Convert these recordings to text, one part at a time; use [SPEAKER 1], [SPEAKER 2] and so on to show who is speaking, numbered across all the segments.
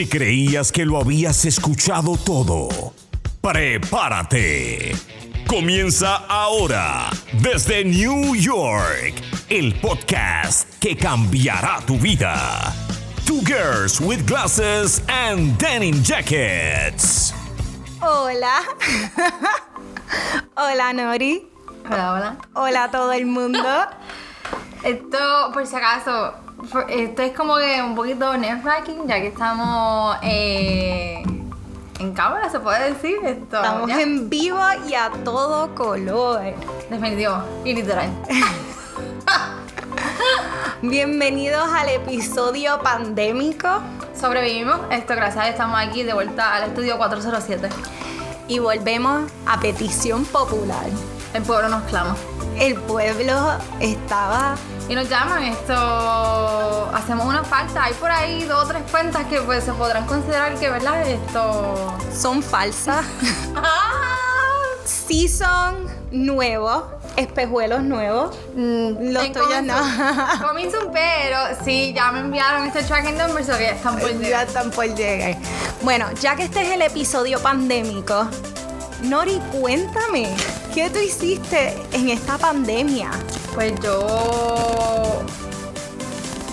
[SPEAKER 1] Si creías que lo habías escuchado todo, prepárate. Comienza ahora desde New York el podcast que cambiará tu vida. Two Girls with Glasses and Denim Jackets.
[SPEAKER 2] Hola. hola, Nori.
[SPEAKER 3] Hola, hola.
[SPEAKER 2] Hola a todo el mundo.
[SPEAKER 3] Esto, por si acaso, esto es como que un poquito nerve-wracking, ya que estamos eh, en cámara, se puede decir. Esto,
[SPEAKER 2] Estamos
[SPEAKER 3] ya.
[SPEAKER 2] en vivo y a todo color.
[SPEAKER 3] Definitivo y literal.
[SPEAKER 2] Bienvenidos al episodio pandémico
[SPEAKER 3] Sobrevivimos. Esto, gracias estamos aquí de vuelta al estudio 407.
[SPEAKER 2] y volvemos a petición popular.
[SPEAKER 3] El pueblo nos clama.
[SPEAKER 2] El pueblo estaba
[SPEAKER 3] Y nos llaman, esto, hacemos una falta. Hay por ahí dos o tres cuentas que pues se podrán considerar que, ¿verdad? Esto...
[SPEAKER 2] son falsas. sí son nuevos, espejuelos nuevos.
[SPEAKER 3] Mm,
[SPEAKER 2] Los tuyos no.
[SPEAKER 3] Soon, pero sí, ya me enviaron este tracking number, so que ya están por
[SPEAKER 2] Ya
[SPEAKER 3] llegar.
[SPEAKER 2] están por llegar. Bueno, ya que este es el episodio pandémico, Nori, cuéntame, ¿qué tú hiciste en esta pandemia?
[SPEAKER 3] Pues yo,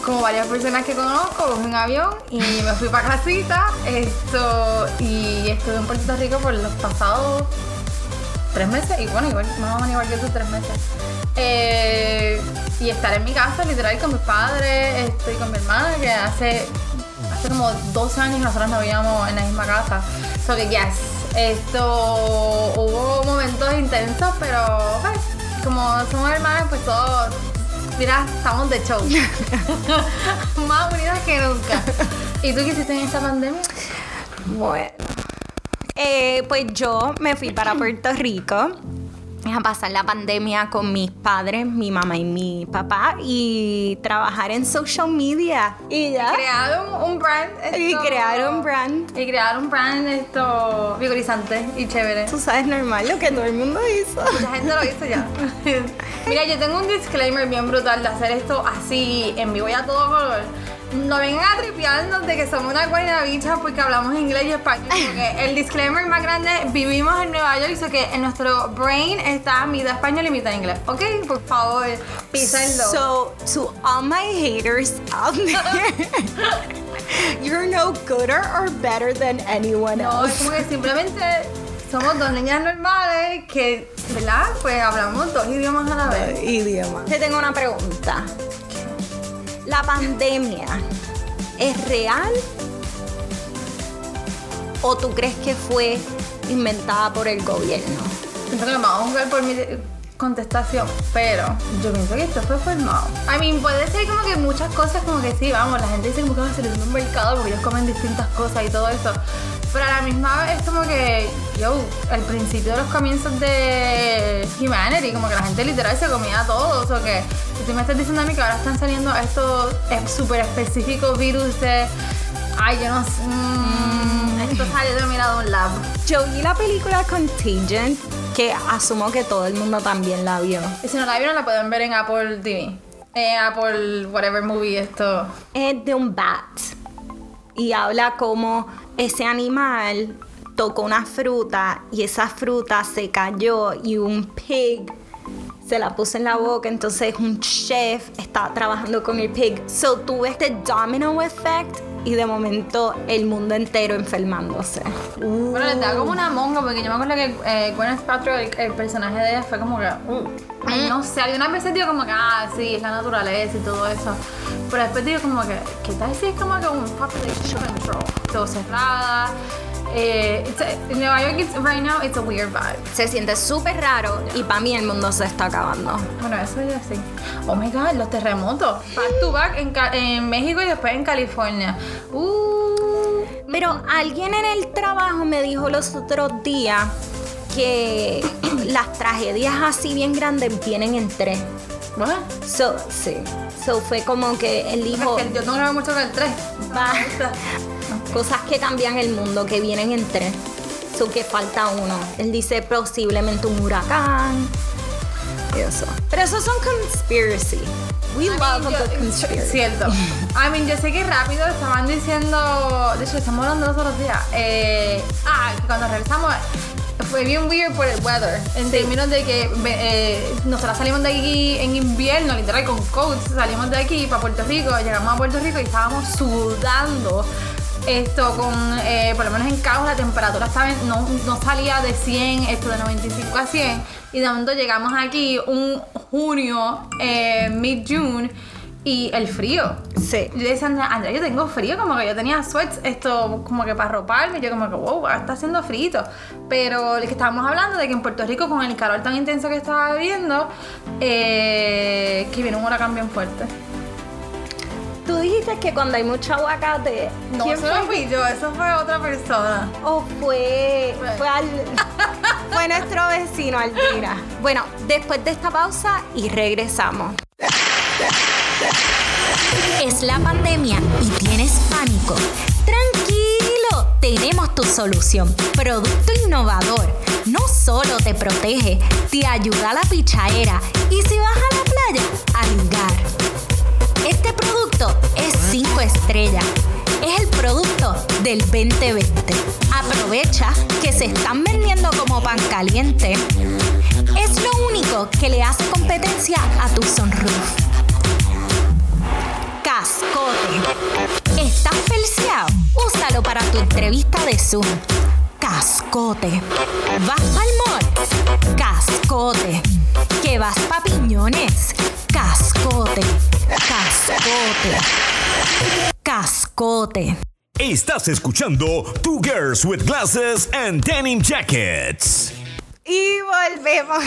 [SPEAKER 3] como varias personas que conozco, cogí un avión y me fui para casita. Esto, y estuve en Puerto Rico por los pasados tres meses. Y bueno, igual, más o menos igual que tú, tres meses. Eh, y estar en mi casa, literal, con mis padres, estoy con mi hermana, que hace, hace como 12 años nosotros no vivíamos en la misma casa. So que, yes, esto, hubo momentos intensos, pero pues, como somos hermanas, pues todos, mira, estamos de show. Más unidas que nunca. ¿Y tú qué hiciste en esta pandemia?
[SPEAKER 2] Bueno, eh, pues yo me fui para Puerto Rico a pasar la pandemia con mis padres, mi mamá y mi papá y trabajar en social media. Y ya.
[SPEAKER 3] Crearon un brand.
[SPEAKER 2] Y
[SPEAKER 3] esto-
[SPEAKER 2] crear un brand.
[SPEAKER 3] Y crear un brand esto vigorizante y chévere.
[SPEAKER 2] Tú sabes normal lo que todo el mundo hizo.
[SPEAKER 3] Mucha gente lo hizo ya. Mira, yo tengo un disclaimer bien brutal de hacer esto así en vivo y a todo color. No vengan a tripearnos de que somos una guaynabicha porque hablamos inglés y español. Porque el disclaimer más grande, vivimos en Nueva York y eso que en nuestro brain está mitad español y mitad inglés. ¿Ok? Por favor, písenlo.
[SPEAKER 2] So, to all my haters out there, you're no gooder or better than anyone
[SPEAKER 3] no, es
[SPEAKER 2] else.
[SPEAKER 3] como que simplemente somos dos niñas normales que, ¿verdad? Pues hablamos dos idiomas a la vez.
[SPEAKER 2] Idioma. Te tengo una pregunta. ¿La pandemia es real? ¿O tú crees que fue inventada por el gobierno?
[SPEAKER 3] Siento que me vamos a juzgar por mi contestación, pero yo pienso que esto fue formado. I mean, puede ser como que muchas cosas, como que sí, vamos, la gente dice que va a salir un mercado porque ellos comen distintas cosas y todo eso. Pero a la misma vez es como que, yo, el principio de los comienzos de Humanity, como que la gente literal se comía todo. O sea que, si tú me estás diciendo a mí que ahora están saliendo estos súper específicos virus de. Ay, yo no sé. mm, esto salió de mira de un lab.
[SPEAKER 2] Yo vi la película Contagion, que asumo que todo el mundo también la vio.
[SPEAKER 3] Y si no la vieron, la pueden ver en Apple TV. En Apple, whatever movie esto.
[SPEAKER 2] Es de un bat. Y habla como ese animal tocó una fruta y esa fruta se cayó y un pig se la puso en la boca. Entonces un chef está trabajando con el pig. So tuve este domino effect y de momento el mundo entero enfermándose.
[SPEAKER 3] Bueno, les da como una monga, porque yo me acuerdo que eh, Gwyneth el, personaje de ella, fue como que. uh, no sé, algunas veces digo como que, ah, sí, es la naturaleza y todo eso. Pero después digo como que, ¿qué tal si es como que un population control? Todo cerrada. Eh, it's a- en Nueva York, it's- right now, it's a weird vibe.
[SPEAKER 2] Se siente súper raro y para mí el mundo se está acabando.
[SPEAKER 3] Bueno, eso ya sí. Oh my god, los terremotos. Back to back en, en México y después en California. Uh.
[SPEAKER 2] Pero alguien en el trabajo me dijo los otros días que las tragedias así bien grandes vienen en tres.
[SPEAKER 3] What?
[SPEAKER 2] So, sí. So fue como que
[SPEAKER 3] Es que yo no grabo mucho con el 3.
[SPEAKER 2] Va. cosas que cambian el mundo, que vienen en tres. So que falta uno. Él dice posiblemente un huracán. y eso. Pero esos son conspiracy. We
[SPEAKER 3] I
[SPEAKER 2] love
[SPEAKER 3] mean,
[SPEAKER 2] a
[SPEAKER 3] yo-
[SPEAKER 2] good conspiracy.
[SPEAKER 3] Cierto. I mean, yo sé que rápido estaban diciendo. De hecho, estamos hablando los otros días. Eh, ah, que cuando regresamos. Fue bien weird por el weather. En términos de que eh, nosotros salimos de aquí en invierno, literal, con coats. Salimos de aquí para Puerto Rico. Llegamos a Puerto Rico y estábamos sudando. Esto con, eh, por lo menos en Cabo, la temperatura estaba en- no, no salía de 100, esto de 95 a 100. Y de momento llegamos aquí un junio, eh, mid-June, y el frío.
[SPEAKER 2] Sí.
[SPEAKER 3] Yo decía, Andrea, Andrea, yo tengo frío, como que yo tenía sweats, esto como que para roparme, yo como que, wow, está haciendo frío. Pero que estábamos hablando de que en Puerto Rico, con el calor tan intenso que estaba viviendo, eh, que viene un huracán bien fuerte.
[SPEAKER 2] Tú dijiste que cuando hay mucho aguacate.
[SPEAKER 3] No,
[SPEAKER 2] ¿quién
[SPEAKER 3] eso no fui yo, eso fue otra persona.
[SPEAKER 2] ¿O fue,
[SPEAKER 3] Fue.
[SPEAKER 2] fue, al- fue nuestro vecino Aldira? Bueno, después de esta pausa y regresamos.
[SPEAKER 4] Es la pandemia y tienes pánico. Tranquilo, tenemos tu solución. Producto innovador. No solo te protege, te ayuda a la pichaera y si vas a la playa, a ligar. Este producto es 5 estrellas. Es el producto del 2020. Aprovecha que se están vendiendo como pan caliente. Es lo único que le hace competencia a tu sunroof. Cascote. ¿Estás pelseado? Úsalo para tu entrevista de Zoom. Cascote. ¿Vas mall? Cascote. ¿Que vas pa' piñones? Cascote. Cascote. Cascote.
[SPEAKER 1] Estás escuchando Two Girls with Glasses and Denim Jackets.
[SPEAKER 2] Y volvemos.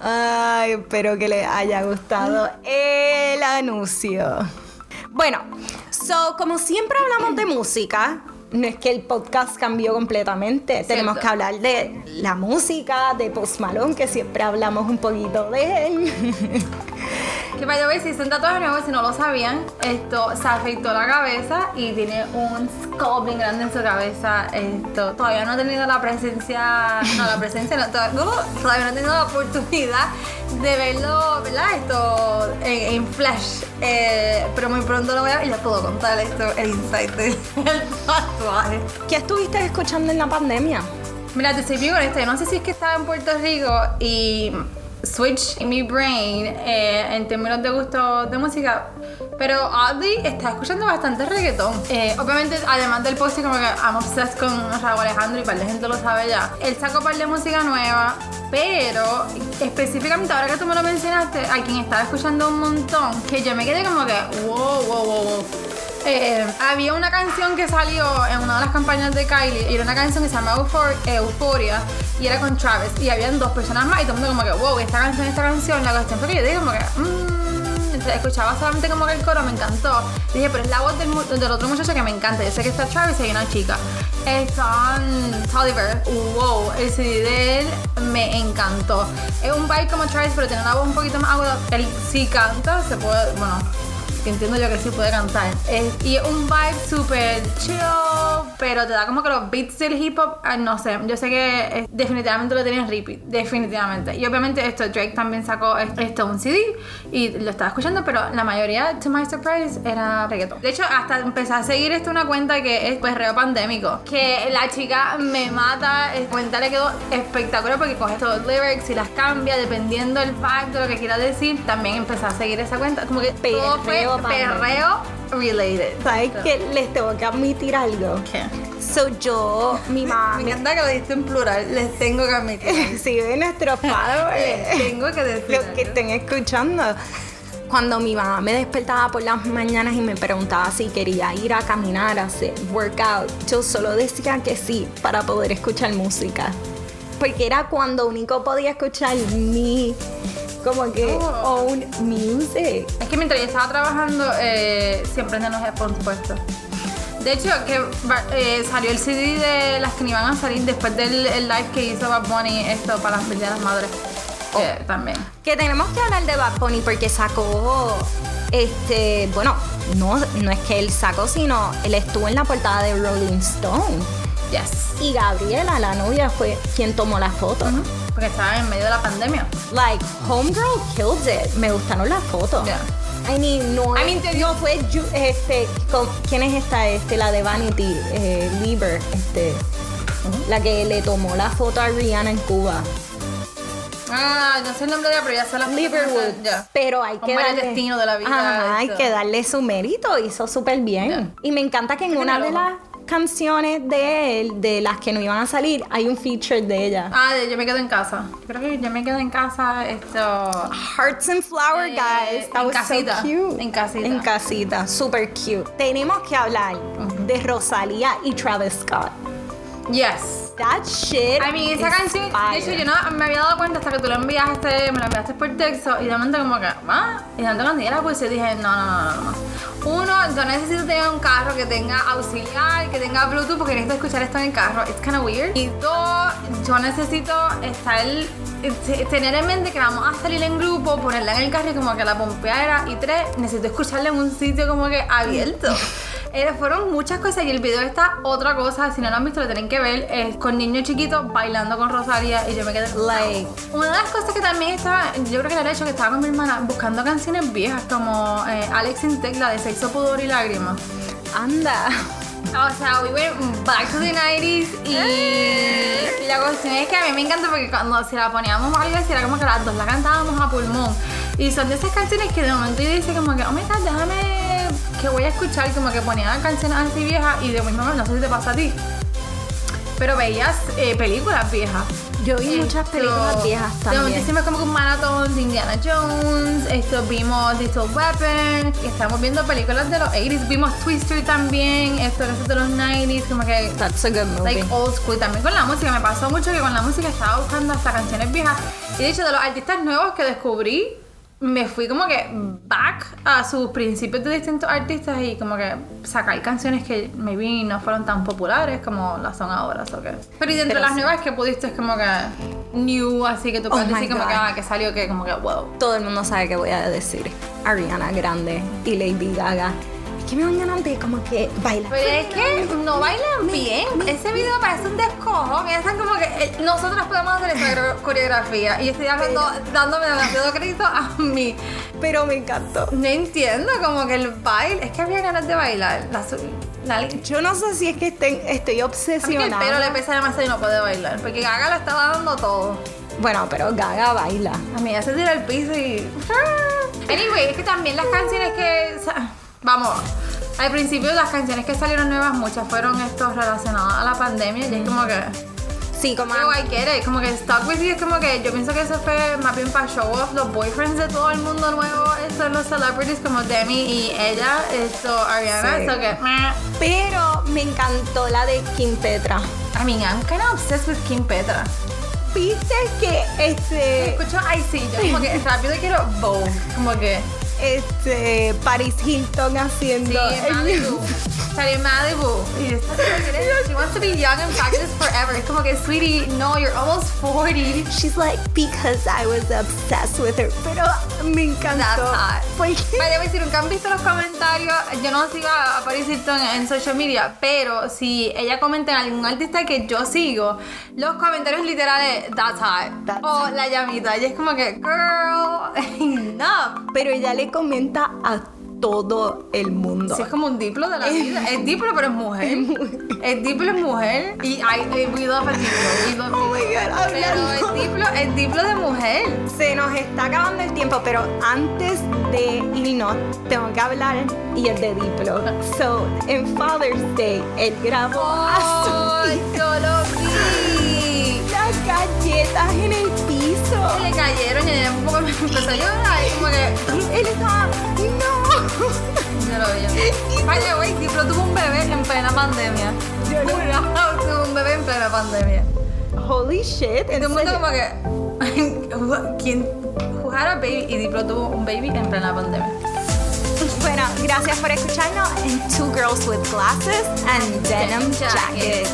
[SPEAKER 2] Ay, espero que les haya gustado el anuncio. Bueno, so, como siempre hablamos de música, no es que el podcast cambió completamente. Tenemos que hablar de la música, de Post Malone, que siempre hablamos un poquito de él.
[SPEAKER 3] Que vaya a ver si es un tatuaje nuevo, si no lo sabían, esto se afeitó la cabeza y tiene un skull bien grande en su cabeza. Esto todavía no ha tenido la presencia, no la presencia, no, no, todavía no ha tenido la oportunidad de verlo, ¿verdad? Esto en, en flash. Eh, pero muy pronto lo voy a ver y les puedo contar esto, el insight del tatuaje.
[SPEAKER 2] ¿Qué estuviste escuchando en la pandemia?
[SPEAKER 3] Mira, te soy bien honesta, yo no sé si es que estaba en Puerto Rico y switch en mi brain eh, en términos de gusto de música, pero oddly está escuchando bastante reggaetón. Eh, obviamente, además del post, como que I'm obsessed con Raúl Alejandro y par de gente lo sabe ya. Él sacó par de música nueva, pero específicamente ahora que tú me lo mencionaste, a quien estaba escuchando un montón, que yo me quedé como que, wow, wow, wow, wow. Eh, había una canción que salió en una de las campañas de Kylie y era una canción que se llama Euphoria y era con Travis y habían dos personas más y todo el mundo como que wow esta canción esta canción la cuestión fue que yo dije como que mmm, escuchaba solamente como que el coro me encantó. Dije pero es la voz del, del otro muchacho que me encanta yo sé que está Travis y hay una chica está Tolliver wow el CD de él me encantó. Es un vibe como Travis pero tiene una voz un poquito más aguda él sí canta se puede bueno que entiendo yo que sí puede cantar. Es- y un vibe súper chill, pero te da como que los beats del hip hop, ah, no sé, yo sé que definitivamente lo tenía en repeat, definitivamente. Y obviamente esto, Drake también sacó es- esto un CD y lo estaba escuchando, pero la mayoría, to my surprise, era reggaeton. De hecho, hasta empecé a seguir esto una cuenta que es pues reo pandémico, que la chica me mata, la cuenta le quedó espectacular porque coge todos los lyrics y las cambia dependiendo del vibe de lo que quiera decir. También empecé a seguir esa cuenta, como que todo fue
[SPEAKER 2] Perreo
[SPEAKER 3] related.
[SPEAKER 2] ¿Sabes que Les tengo que admitir algo.
[SPEAKER 3] ¿Qué?
[SPEAKER 2] So yo, mi mamá,
[SPEAKER 3] Me encanta que lo dijiste en plural, les tengo que admitir.
[SPEAKER 2] si de nuestros
[SPEAKER 3] les
[SPEAKER 2] followers,
[SPEAKER 3] tengo que decir.
[SPEAKER 2] los que estén escuchando. Cuando mi mamá me despertaba por las mañanas y me preguntaba si quería ir a caminar, a hacer workout, yo solo decía que sí para poder escuchar música. Porque era cuando único podía escuchar mi, como que,
[SPEAKER 3] Oh.
[SPEAKER 2] own music.
[SPEAKER 3] Es que mientras yo estaba trabajando, eh, siempre tenía los headphones puestos. De hecho, que eh, salió el CD de las que ni iban a salir después del el live que hizo Bad Bunny esto para las de las madres. Que también.
[SPEAKER 2] Que tenemos que hablar de Bad Bunny porque sacó, este, bueno, no, no es que él sacó, sino él estuvo en la portada de Rolling Stone.
[SPEAKER 3] Yes.
[SPEAKER 2] Y Gabriela, la novia, fue quien tomó la foto.
[SPEAKER 3] Porque estaba en medio de la pandemia.
[SPEAKER 2] Like, Homegirl killed it. Me gustaron las fotos.
[SPEAKER 3] Yeah.
[SPEAKER 2] I mean, no,
[SPEAKER 3] I mean, te-
[SPEAKER 2] no fue este, con- ¿quién es esta? Este, la de Vanity, eh, Lieber, este, la que le tomó la foto a Rihanna en Cuba.
[SPEAKER 3] Ah, no sé el nombre de ella, pero ya sé la
[SPEAKER 2] Lieberwood.
[SPEAKER 3] Ya.
[SPEAKER 2] Pero hay que
[SPEAKER 3] el
[SPEAKER 2] darle
[SPEAKER 3] destino de la vida,
[SPEAKER 2] Ajá, hay que darle su mérito, hizo súper bien. Y me encanta que en una de las canciones de él, de las que no iban a salir, hay un feature de ella.
[SPEAKER 3] Ah, de yo me quedo en casa. Creo que yo me quedo en casa, esto...
[SPEAKER 2] Hearts and Flower,
[SPEAKER 3] Eh,
[SPEAKER 2] guys. That
[SPEAKER 3] en
[SPEAKER 2] was so
[SPEAKER 3] casita,
[SPEAKER 2] cute.
[SPEAKER 3] en casita.
[SPEAKER 2] En casita, super cute. Tenemos que hablar de Rosalía y Travis Scott.
[SPEAKER 3] Yes.
[SPEAKER 2] That shit.
[SPEAKER 3] I mean, esa canción, de hecho, yo no me había dado cuenta hasta que tú la enviaste, me la enviaste por texto y de momento como que, ¿ah? Y de momento cuando yo la puse dije, no, no, no, no, no. Uno, yo necesito tener un carro que tenga auxiliar, que tenga Bluetooth porque necesito escuchar esto en el carro. It's kind of weird. Y dos, yo necesito estar, te- tener en mente que vamos a salir en grupo, ponerla en el carro y como que la pompeara. Y tres, necesito escucharla en un sitio como que abierto. Eh, fueron muchas cosas y el video está otra cosa. Si no lo han visto, lo tienen que ver. Es con niños chiquitos bailando con Rosalía y yo me quedé.
[SPEAKER 2] Like,
[SPEAKER 3] Una de las cosas que también estaba, yo creo que era hecho que estaba con mi hermana buscando canciones viejas como eh, Alex Intec, la de Sexo, Pudor y Lágrimas.
[SPEAKER 2] anda.
[SPEAKER 3] O sea, we went back to the 90s y la cuestión es que a mí me encanta porque cuando si la poníamos a era como que las dos la cantábamos a pulmón. Y son de esas canciones que de momento yo dice como que, oh my god, déjame que voy a escuchar, como que ponía canciones así viejas y de mismo no sé si te pasa a ti. Pero veías eh, películas viejas.
[SPEAKER 2] Yo vi muchas
[SPEAKER 3] Esto,
[SPEAKER 2] películas viejas
[SPEAKER 3] De
[SPEAKER 2] también.
[SPEAKER 3] hicimos como que un maratón de Indiana Jones, esto vimos Little Weapon, estamos viendo películas de los 80s, vimos Twister también, esto que es de los 90s, como que
[SPEAKER 2] That's a good movie.
[SPEAKER 3] like old school. También con la música, me pasó mucho que con la música estaba buscando hasta canciones viejas. Y de hecho, de los artistas nuevos que descubrí, me fui como que back a sus principios de distintos artistas y como que sacar canciones que maybe no fueron tan populares como las son ahora. so que- Pero y dentro de las
[SPEAKER 2] sí.
[SPEAKER 3] nuevas que pudiste es como que new, así que tú puedes
[SPEAKER 2] Oh
[SPEAKER 3] decir como
[SPEAKER 2] God.
[SPEAKER 3] que, ah, que salió que como que wow.
[SPEAKER 2] Todo el mundo sabe que voy a decir. Ariana Grande y Lady Gaga. Es que me ganas de como que bailar.
[SPEAKER 3] Pero es que no bailan bien. Ese video parece un descojo. Piensan como que eh, nosotros podemos hacer esa coreografía. Y estoy hablando, dándome demasiado crédito a mí.
[SPEAKER 2] Pero me encantó.
[SPEAKER 3] No entiendo como que el baile. Es que había ganas de bailar. La, la,
[SPEAKER 2] Yo no sé si es que estén- estoy
[SPEAKER 3] que el
[SPEAKER 2] obsesionada.
[SPEAKER 3] pelo le pesa demasiado y no puede bailar. Porque Gaga lo estaba dando todo.
[SPEAKER 2] Bueno, pero Gaga baila.
[SPEAKER 3] A mí ya se tira al piso y. Anyway, es que también las canciones que. Vamos, al principio las canciones que salieron nuevas, muchas fueron estos relacionadas a la pandemia. Y es como que.
[SPEAKER 2] Sí, como
[SPEAKER 3] Pero I get it, como que Stuck With You es como que yo pienso que eso fue más bien para show off los boyfriends de todo el mundo nuevo, estos los celebrities como Demi y ella, esto Ariana,
[SPEAKER 2] Sí.
[SPEAKER 3] que meh.
[SPEAKER 2] Pero me encantó la de Kim Petra.
[SPEAKER 3] I mean, I'm kind of obsessed with Kim Petra.
[SPEAKER 2] ¿Viste que este,
[SPEAKER 3] Escucho I sí, yo como que rápido quiero Vogue, como que
[SPEAKER 2] este Paris Hilton
[SPEAKER 3] sí,
[SPEAKER 2] haciendo el
[SPEAKER 3] Malibu. Salí en Malibu. Y esta she wants to be young and fabulous forever. Es como que, sweetie, no, you're almost 40.
[SPEAKER 2] She's like, because I was obsessed with her. Pero me encantó.
[SPEAKER 3] That's hot.
[SPEAKER 2] Porque
[SPEAKER 3] Vaya, decir, nunca han visto los comentarios. Yo no sigo a Paris Hilton en social media, pero si ella comenta en algún artista que yo sigo, los comentarios literales, that's hot.
[SPEAKER 2] That's
[SPEAKER 3] o la llamita. Y es como que, girl, enough.
[SPEAKER 2] pero ella le comenta a todo el mundo.
[SPEAKER 3] Sí, es como un diplo de la vida. Es diplo, pero es mujer. Es diplo, es mujer. Y love a diplo.
[SPEAKER 2] Oh my. God,
[SPEAKER 3] Pero
[SPEAKER 2] hablando.
[SPEAKER 3] es diplo, es diplo de mujer.
[SPEAKER 2] Se nos está acabando el tiempo, pero antes de irnos, tengo que hablar y es de Diplo. So, en Father's Day, él grabó a su
[SPEAKER 3] ¡Oh! Yo lo vi.
[SPEAKER 2] las galletas en el piso.
[SPEAKER 3] Se le cayeron y ella un poco me empezó a llorar. Y como que.
[SPEAKER 2] Él estaba, no.
[SPEAKER 3] Yo lo vi. By the way, Diplo tuvo un bebé en plena pandemia.
[SPEAKER 2] Yo
[SPEAKER 3] tuvo un bebé en plena pandemia.
[SPEAKER 2] Holy shit.
[SPEAKER 3] Y
[SPEAKER 2] en
[SPEAKER 3] todo el mundo como que. ¿Quién? Who had a baby? Y Diplo tuvo un baby en plena pandemia.
[SPEAKER 2] Bueno, gracias por escucharnos en Two Girls with Glasses and Denim
[SPEAKER 3] Denim
[SPEAKER 2] Jackets.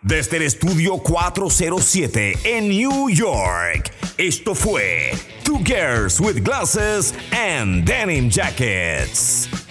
[SPEAKER 1] Desde el estudio 407 en New York, esto fue Two Girls with Glasses and Denim Jackets.